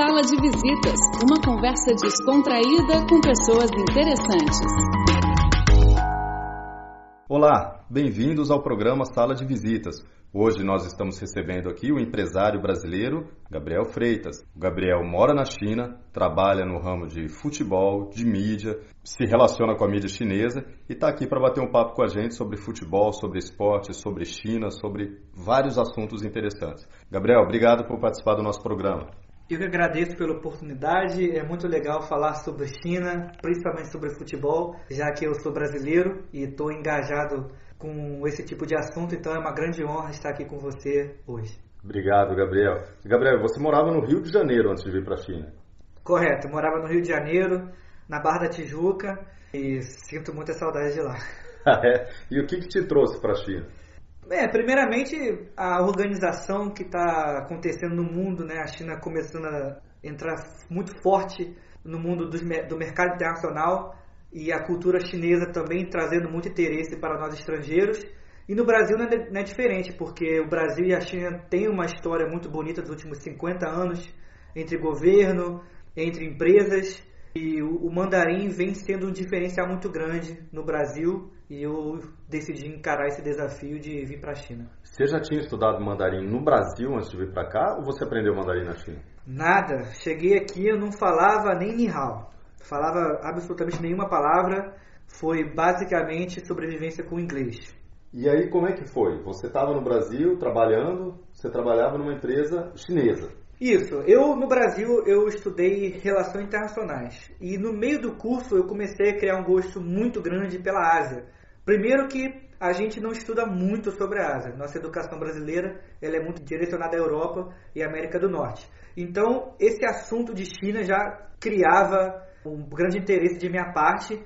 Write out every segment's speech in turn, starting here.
Sala de Visitas, uma conversa descontraída com pessoas interessantes. Olá, bem-vindos ao programa Sala de Visitas. Hoje nós estamos recebendo aqui o empresário brasileiro Gabriel Freitas. O Gabriel mora na China, trabalha no ramo de futebol, de mídia, se relaciona com a mídia chinesa e está aqui para bater um papo com a gente sobre futebol, sobre esporte, sobre China, sobre vários assuntos interessantes. Gabriel, obrigado por participar do nosso programa. Eu que agradeço pela oportunidade. É muito legal falar sobre China, principalmente sobre futebol, já que eu sou brasileiro e estou engajado com esse tipo de assunto, então é uma grande honra estar aqui com você hoje. Obrigado, Gabriel. Gabriel, você morava no Rio de Janeiro antes de vir para a China? Correto, morava no Rio de Janeiro, na Barra da Tijuca, e sinto muita saudade de lá. Ah, é? E o que, que te trouxe para a China? É, primeiramente, a organização que está acontecendo no mundo, né? A China começando a entrar muito forte no mundo do, do mercado internacional e a cultura chinesa também trazendo muito interesse para nós estrangeiros. E no Brasil não é, não é, diferente, porque o Brasil e a China têm uma história muito bonita dos últimos 50 anos entre governo, entre empresas, e o, o mandarim vem sendo um diferencial muito grande no Brasil, e eu decidi encarar esse desafio de vir para a China. Você já tinha estudado mandarim no Brasil antes de vir para cá, ou você aprendeu mandarim na China? Nada. Cheguei aqui, eu não falava nem ni hao falava absolutamente nenhuma palavra, foi basicamente sobrevivência com inglês. E aí como é que foi? Você estava no Brasil trabalhando, você trabalhava numa empresa chinesa. Isso, eu no Brasil eu estudei relações internacionais e no meio do curso eu comecei a criar um gosto muito grande pela Ásia. Primeiro que a gente não estuda muito sobre a Ásia. Nossa educação brasileira ela é muito direcionada à Europa e à América do Norte. Então esse assunto de China já criava um grande interesse de minha parte,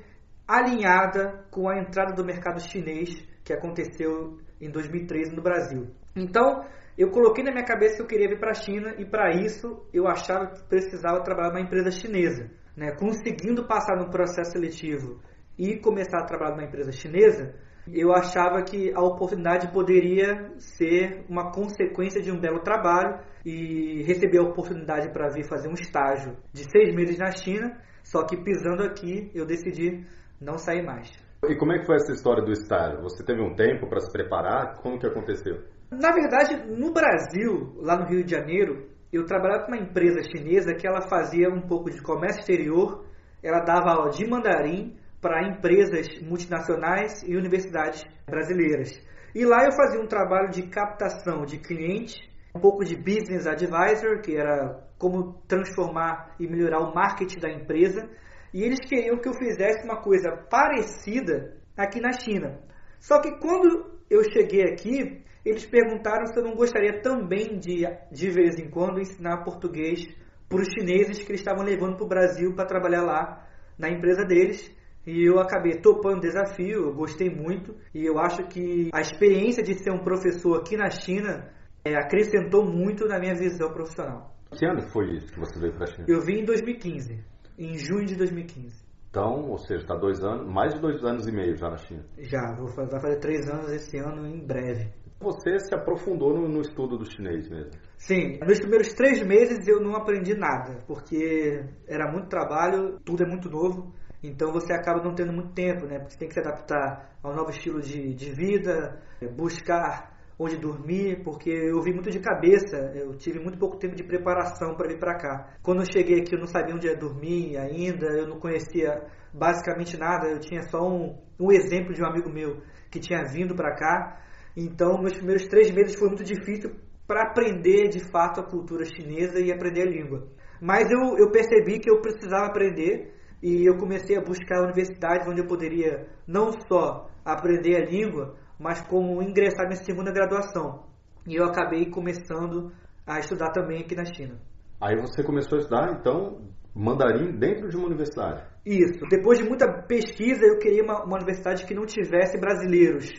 alinhada com a entrada do mercado chinês que aconteceu em 2013 no Brasil. Então, eu coloquei na minha cabeça que eu queria vir para a China e para isso eu achava que precisava trabalhar numa empresa chinesa. Né? Conseguindo passar no processo seletivo e começar a trabalhar numa empresa chinesa, eu achava que a oportunidade poderia ser uma consequência de um belo trabalho e receber a oportunidade para vir fazer um estágio de seis meses na China só que pisando aqui, eu decidi não sair mais. E como é que foi essa história do estágio? Você teve um tempo para se preparar? Como que aconteceu? Na verdade, no Brasil, lá no Rio de Janeiro, eu trabalhava com uma empresa chinesa que ela fazia um pouco de comércio exterior, ela dava aula de mandarim para empresas multinacionais e universidades brasileiras. E lá eu fazia um trabalho de captação de clientes, um pouco de business advisor, que era como transformar e melhorar o marketing da empresa. E eles queriam que eu fizesse uma coisa parecida aqui na China. Só que quando eu cheguei aqui, eles perguntaram se eu não gostaria também de, de vez em quando, ensinar português para os chineses que eles estavam levando para o Brasil para trabalhar lá na empresa deles. E eu acabei topando o desafio, eu gostei muito. E eu acho que a experiência de ser um professor aqui na China é, acrescentou muito na minha visão profissional. Que ano foi isso que você veio para a China? Eu vim em 2015, em junho de 2015. Então, ou seja, está dois anos, mais de dois anos e meio já na China. Já, vou fazer, vai fazer três anos esse ano em breve. Você se aprofundou no, no, estudo do chinês mesmo? Sim, nos primeiros três meses eu não aprendi nada, porque era muito trabalho, tudo é muito novo, então você acaba não tendo muito tempo, né? Porque você tem que se adaptar ao novo estilo de, de vida, buscar onde dormir, porque eu vi muito de cabeça, eu tive muito pouco tempo de preparação para vir para cá. Quando eu cheguei aqui, eu não sabia onde ia dormir ainda, eu não conhecia basicamente nada, eu tinha só um, um exemplo de um amigo meu que tinha vindo para cá. Então, meus primeiros três meses foi muito difícil para aprender de fato a cultura chinesa e aprender a língua. Mas eu, eu percebi que eu precisava aprender e eu comecei a buscar universidades onde eu poderia não só aprender a língua, mas como ingressar minha segunda graduação. E eu acabei começando a estudar também aqui na China. Aí você começou a estudar, então, mandarim dentro de uma universidade? Isso. Depois de muita pesquisa, eu queria uma, uma universidade que não tivesse brasileiros,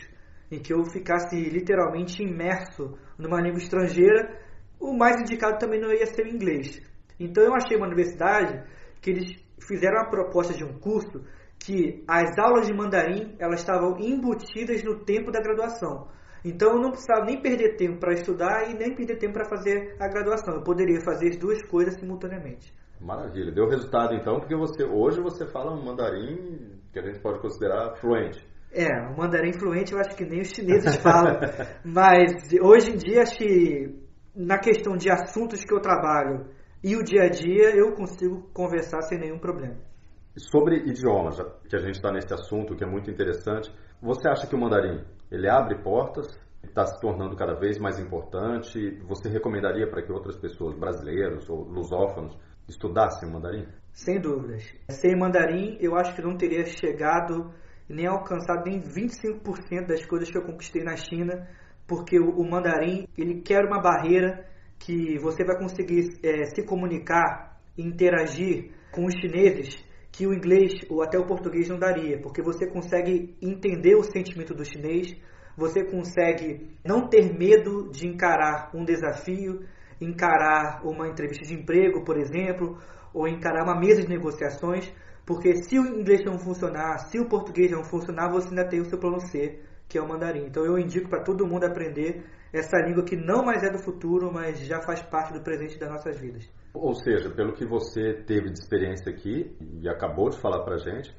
em que eu ficasse literalmente imerso numa língua estrangeira. O mais indicado também não ia ser o inglês. Então eu achei uma universidade que eles fizeram a proposta de um curso que as aulas de mandarim elas estavam embutidas no tempo da graduação. Então eu não precisava nem perder tempo para estudar e nem perder tempo para fazer a graduação. Eu poderia fazer as duas coisas simultaneamente. Maravilha. Deu resultado então, porque você hoje você fala um mandarim que a gente pode considerar fluente. É, o mandarim fluente eu acho que nem os chineses falam. Mas hoje em dia acho que na questão de assuntos que eu trabalho e o dia a dia eu consigo conversar sem nenhum problema. Sobre idiomas, que a gente está nesse assunto que é muito interessante, você acha que o mandarim ele abre portas, está se tornando cada vez mais importante? Você recomendaria para que outras pessoas, brasileiros ou lusófonos, estudassem o mandarim? Sem dúvidas. Sem mandarim, eu acho que não teria chegado nem alcançado nem 25% das coisas que eu conquistei na China, porque o, o mandarim ele quer uma barreira que você vai conseguir é, se comunicar e interagir com os chineses que o inglês ou até o português não daria, porque você consegue entender o sentimento do chinês, você consegue não ter medo de encarar um desafio, encarar uma entrevista de emprego, por exemplo, ou encarar uma mesa de negociações, porque se o inglês não funcionar, se o português não funcionar, você ainda tem o seu plano C, que é o mandarim. Então eu indico para todo mundo aprender essa língua que não mais é do futuro, mas já faz parte do presente das nossas vidas. Ou seja, pelo que você teve de experiência aqui e acabou de falar para gente,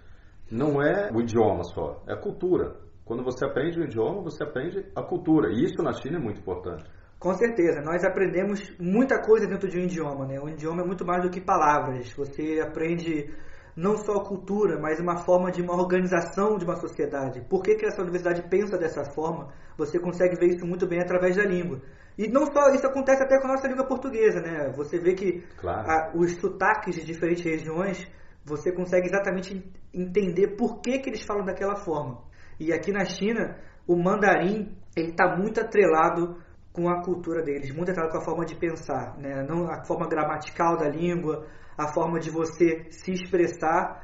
não é o idioma só, é a cultura. Quando você aprende o idioma, você aprende a cultura. E isso na China é muito importante. Com certeza, nós aprendemos muita coisa dentro de um idioma, né? Um idioma é muito mais do que palavras. Você aprende não só a cultura, mas uma forma de uma organização de uma sociedade. Por que, que essa universidade pensa dessa forma? Você consegue ver isso muito bem através da língua. E não só isso acontece até com a nossa língua portuguesa, né? Você vê que claro. a, os sotaques de diferentes regiões, você consegue exatamente entender por que, que eles falam daquela forma. E aqui na China, o mandarim ele está muito atrelado com a cultura deles, muito atrelado com a forma de pensar, né? Não a forma gramatical da língua, a forma de você se expressar,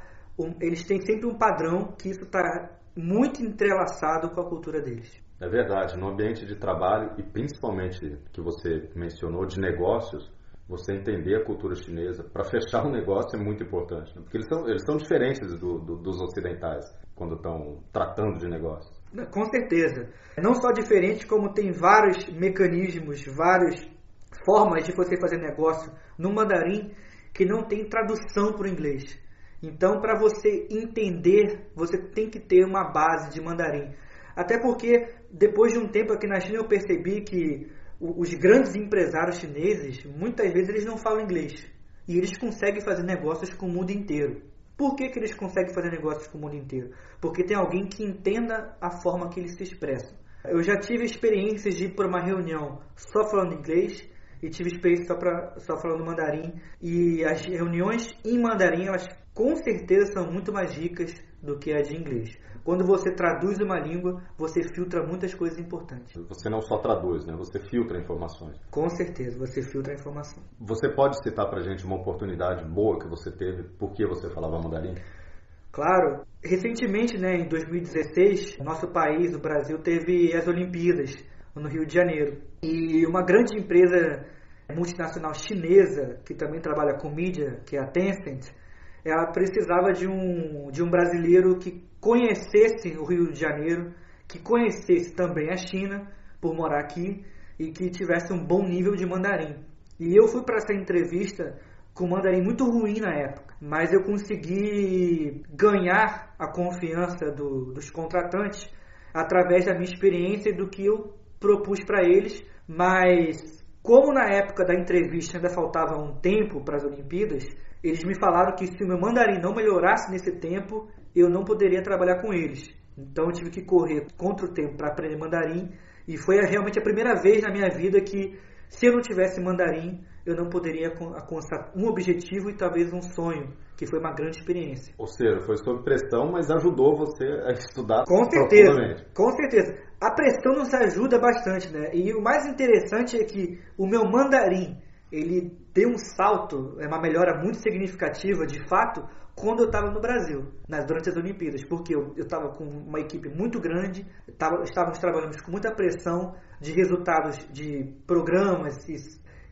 eles têm sempre um padrão que isso está muito entrelaçado com a cultura deles. É verdade, no ambiente de trabalho e principalmente que você mencionou de negócios, você entender a cultura chinesa para fechar um negócio é muito importante, né? porque eles são, eles são diferentes do, do, dos ocidentais quando estão tratando de negócios. Com certeza. Não só diferente, como tem vários mecanismos, várias formas de você fazer negócio no mandarim que não tem tradução para o inglês. Então, para você entender, você tem que ter uma base de mandarim. Até porque, depois de um tempo aqui na China, eu percebi que os grandes empresários chineses, muitas vezes, eles não falam inglês. E eles conseguem fazer negócios com o mundo inteiro. Por que, que eles conseguem fazer negócios com o mundo inteiro? Porque tem alguém que entenda a forma que eles se expressam. Eu já tive experiências de ir para uma reunião só falando inglês e tive experiência só, pra, só falando mandarim. E as reuniões em mandarim, elas com certeza são muito mais ricas do que as de inglês. Quando você traduz uma língua, você filtra muitas coisas importantes. Você não só traduz, né? Você filtra informações. Com certeza, você filtra a informação. Você pode citar para gente uma oportunidade boa que você teve, por que você falava mandarim? Claro. Recentemente, né, em 2016, nosso país, o Brasil, teve as Olimpíadas no Rio de Janeiro. E uma grande empresa multinacional chinesa, que também trabalha com mídia, que é a Tencent, ela precisava de um, de um brasileiro que conhecesse o Rio de Janeiro, que conhecesse também a China, por morar aqui, e que tivesse um bom nível de mandarim. E eu fui para essa entrevista com mandarim muito ruim na época, mas eu consegui ganhar a confiança do, dos contratantes através da minha experiência e do que eu propus para eles, mas como na época da entrevista ainda faltava um tempo para as Olimpíadas, eles me falaram que se o meu mandarim não melhorasse nesse tempo, eu não poderia trabalhar com eles. Então eu tive que correr contra o tempo para aprender mandarim e foi realmente a primeira vez na minha vida que se eu não tivesse mandarim, eu não poderia alcançar um objetivo e talvez um sonho, que foi uma grande experiência. Ou seja, foi sob pressão, mas ajudou você a estudar Com certeza, com certeza. A pressão nos ajuda bastante, né? E o mais interessante é que o meu mandarim, ele deu um salto, é uma melhora muito significativa, de fato, quando eu estava no Brasil, nas, durante as Olimpíadas, porque eu estava com uma equipe muito grande, tava, estávamos trabalhando com muita pressão de resultados de programas e,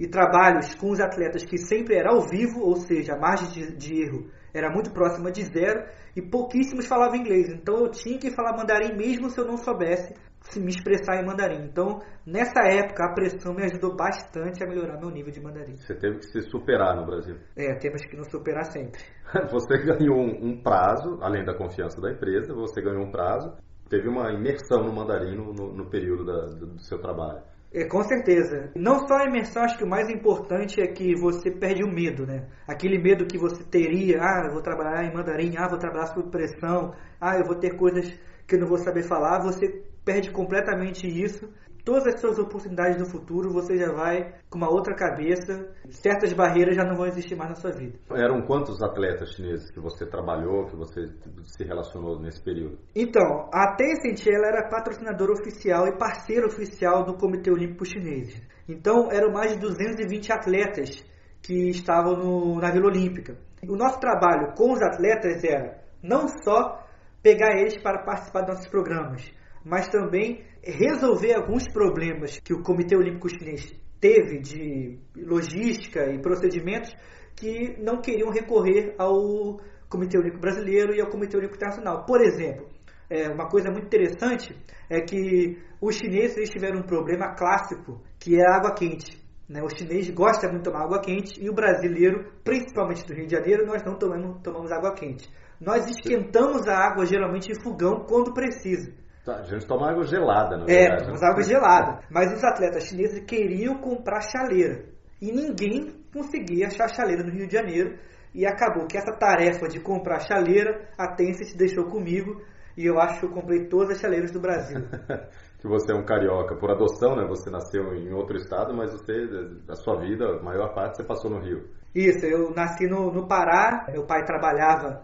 e, trabalhos com os atletas que sempre era ao vivo, ou seja, a margem de, de erro era muito próxima de zero e pouquíssimos falavam inglês. Então eu tinha que falar mandarim mesmo se eu não soubesse se me expressar em mandarim. Então, nessa época, a pressão me ajudou bastante a melhorar meu nível de mandarim. Você teve que se superar no Brasil. É, temos que nos superar sempre. Você ganhou um prazo, além da confiança da empresa, você ganhou um prazo, teve uma imersão no mandarim no, no período da, do seu trabalho. É, com certeza. Não só a imersão, acho que o mais importante é que você perde o medo, né? Aquele medo que você teria, ah, vou trabalhar em mandarim, ah, vou trabalhar sob pressão, ah, eu vou ter coisas que eu não vou saber falar, você perde completamente isso. Todas as suas oportunidades no futuro, você já vai com uma outra cabeça, certas barreiras já não vão existir mais na sua vida. Eram quantos atletas chineses que você trabalhou, que você se relacionou nesse período? Então, a Tencent ela era patrocinadora oficial e parceira oficial do Comitê Olímpico Chinês. Então, eram mais de 220 atletas que estavam no, na Vila Olímpica. O nosso trabalho com os atletas era não só pegar eles para participar dos nossos programas, mas também resolver alguns problemas que o Comitê Olímpico Chinês teve de logística e procedimentos que não queriam recorrer ao Comitê Olímpico Brasileiro e ao Comitê Olímpico Internacional. Por exemplo, é, uma coisa muito interessante é que os chineses tiveram um problema clássico, que é a água quente. Né? O chinês gosta muito de tomar água quente e o brasileiro, principalmente do Rio de Janeiro, nós não tomamos, tomamos água quente. Nós esquentamos a água geralmente em fogão quando precisa. Tá, a gente toma água gelada, na é, verdade. É, tomamos água gelada. Mas os atletas chineses queriam comprar chaleira. E ninguém conseguia achar chaleira no Rio de Janeiro. E acabou que essa tarefa de comprar chaleira, a Tencent deixou comigo. E eu acho que eu comprei todas as chaleiras do Brasil. que você é um carioca por adoção, né? Você nasceu em outro estado, mas você, a sua vida, a maior parte, você passou no Rio. Isso, eu nasci no, no Pará. Meu pai trabalhava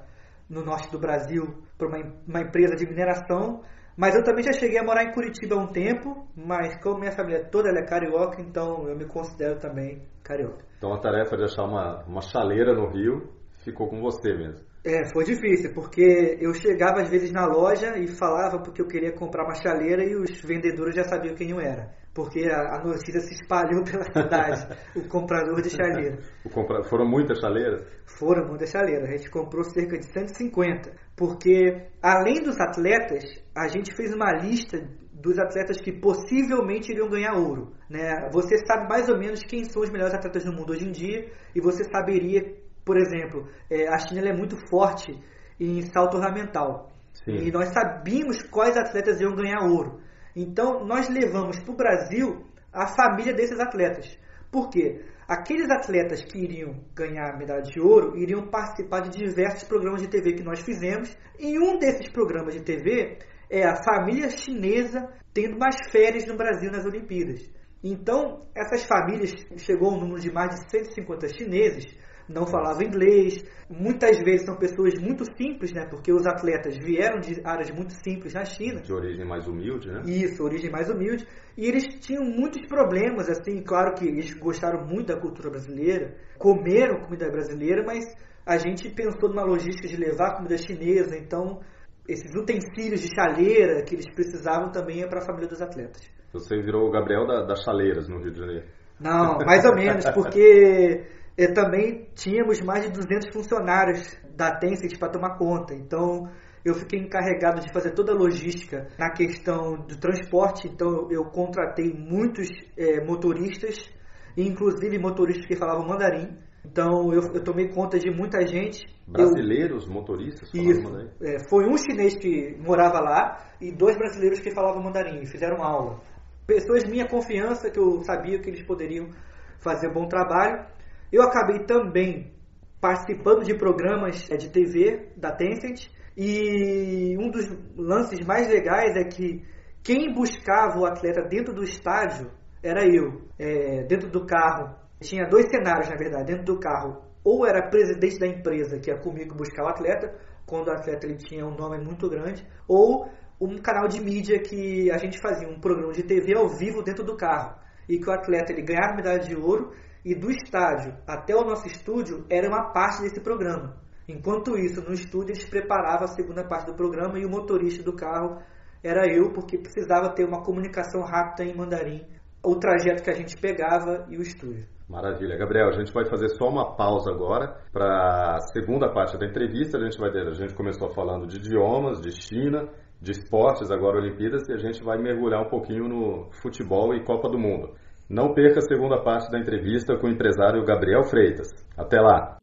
no norte do Brasil para uma, uma empresa de mineração. Mas eu também já cheguei a morar em Curitiba há um tempo, mas como minha família toda é carioca, então eu me considero também carioca. Então a tarefa de achar uma, uma chaleira no Rio ficou com você mesmo. É, foi difícil, porque eu chegava às vezes na loja e falava porque eu queria comprar uma chaleira e os vendedores já sabiam quem eu era. Porque a, notícia se espalhou pela cidade, o comprador de chaleira. Compra... Foram muitas chaleiras? Foram muitas chaleiras, a gente comprou cerca de 150. Porque além dos atletas, a gente fez uma lista dos atletas que possivelmente iriam ganhar ouro. Né? Você sabe mais ou menos quem são os melhores atletas do mundo hoje em dia e você saberia por exemplo, é, a China é muito forte em salto ornamental. Sim. E nós sabíamos quais atletas iam ganhar ouro. Então, nós levamos para o Brasil a família desses atletas. Por quê? Aqueles atletas que iriam ganhar medalha de ouro iriam participar de diversos programas de TV que nós fizemos. E um desses programas de TV é a família chinesa tendo mais férias no Brasil nas Olimpíadas. Então, essas famílias, chegou um número de mais de 150 chineses, não falava inglês. Muitas vezes são pessoas muito simples, né? Porque os atletas vieram de áreas muito simples na China. De origem mais humilde, né? Isso, origem mais humilde. E eles tinham muitos problemas, assim, claro que eles gostaram muito da cultura brasileira, comeram comida brasileira, mas a gente pensou numa logística de levar comida chinesa, então esses utensílios de chaleira que eles precisavam também é para a família dos atletas. Você virou o Gabriel da, das chaleiras no Rio de Janeiro. Não, mais ou menos, porque e também tínhamos mais de 200 funcionários da Tencent para tomar conta. Então, eu fiquei encarregado de fazer toda a logística na questão do transporte. Então, eu contratei muitos é, motoristas, inclusive motoristas que falavam mandarim. Então, eu, eu tomei conta de muita gente. Brasileiros eu, motoristas isso, mandarim? É, foi um chinês que morava lá e dois brasileiros que falavam mandarim e fizeram aula. Pessoas de minha confiança, que eu sabia que eles poderiam fazer um bom trabalho. Eu acabei também participando de programas é, de TV da Tencent e um dos lances mais legais é que quem buscava o atleta dentro do estádio era eu. É, dentro do carro, tinha dois cenários na verdade. Dentro do carro, ou era presidente da empresa que ia comigo buscar o atleta, quando o atleta ele tinha um nome muito grande, ou um canal de mídia que a gente fazia um programa de TV ao vivo dentro do carro e que o atleta ele ganhava medalha de ouro e do estádio até o nosso estúdio era uma parte desse programa. Enquanto isso, no estúdio eles preparavam a segunda parte do programa e o motorista do carro era eu, porque precisava ter uma comunicação rápida em mandarim, o trajeto que a gente pegava e o estúdio. Maravilha. Gabriel, a gente vai fazer só uma pausa agora para a segunda parte da entrevista. A gente vai a gente começou falando de idiomas, de China, de esportes, agora Olimpíadas, e a gente vai mergulhar um pouquinho no futebol e Copa do Mundo. Não perca a segunda parte da entrevista com o empresário Gabriel Freitas. Até lá!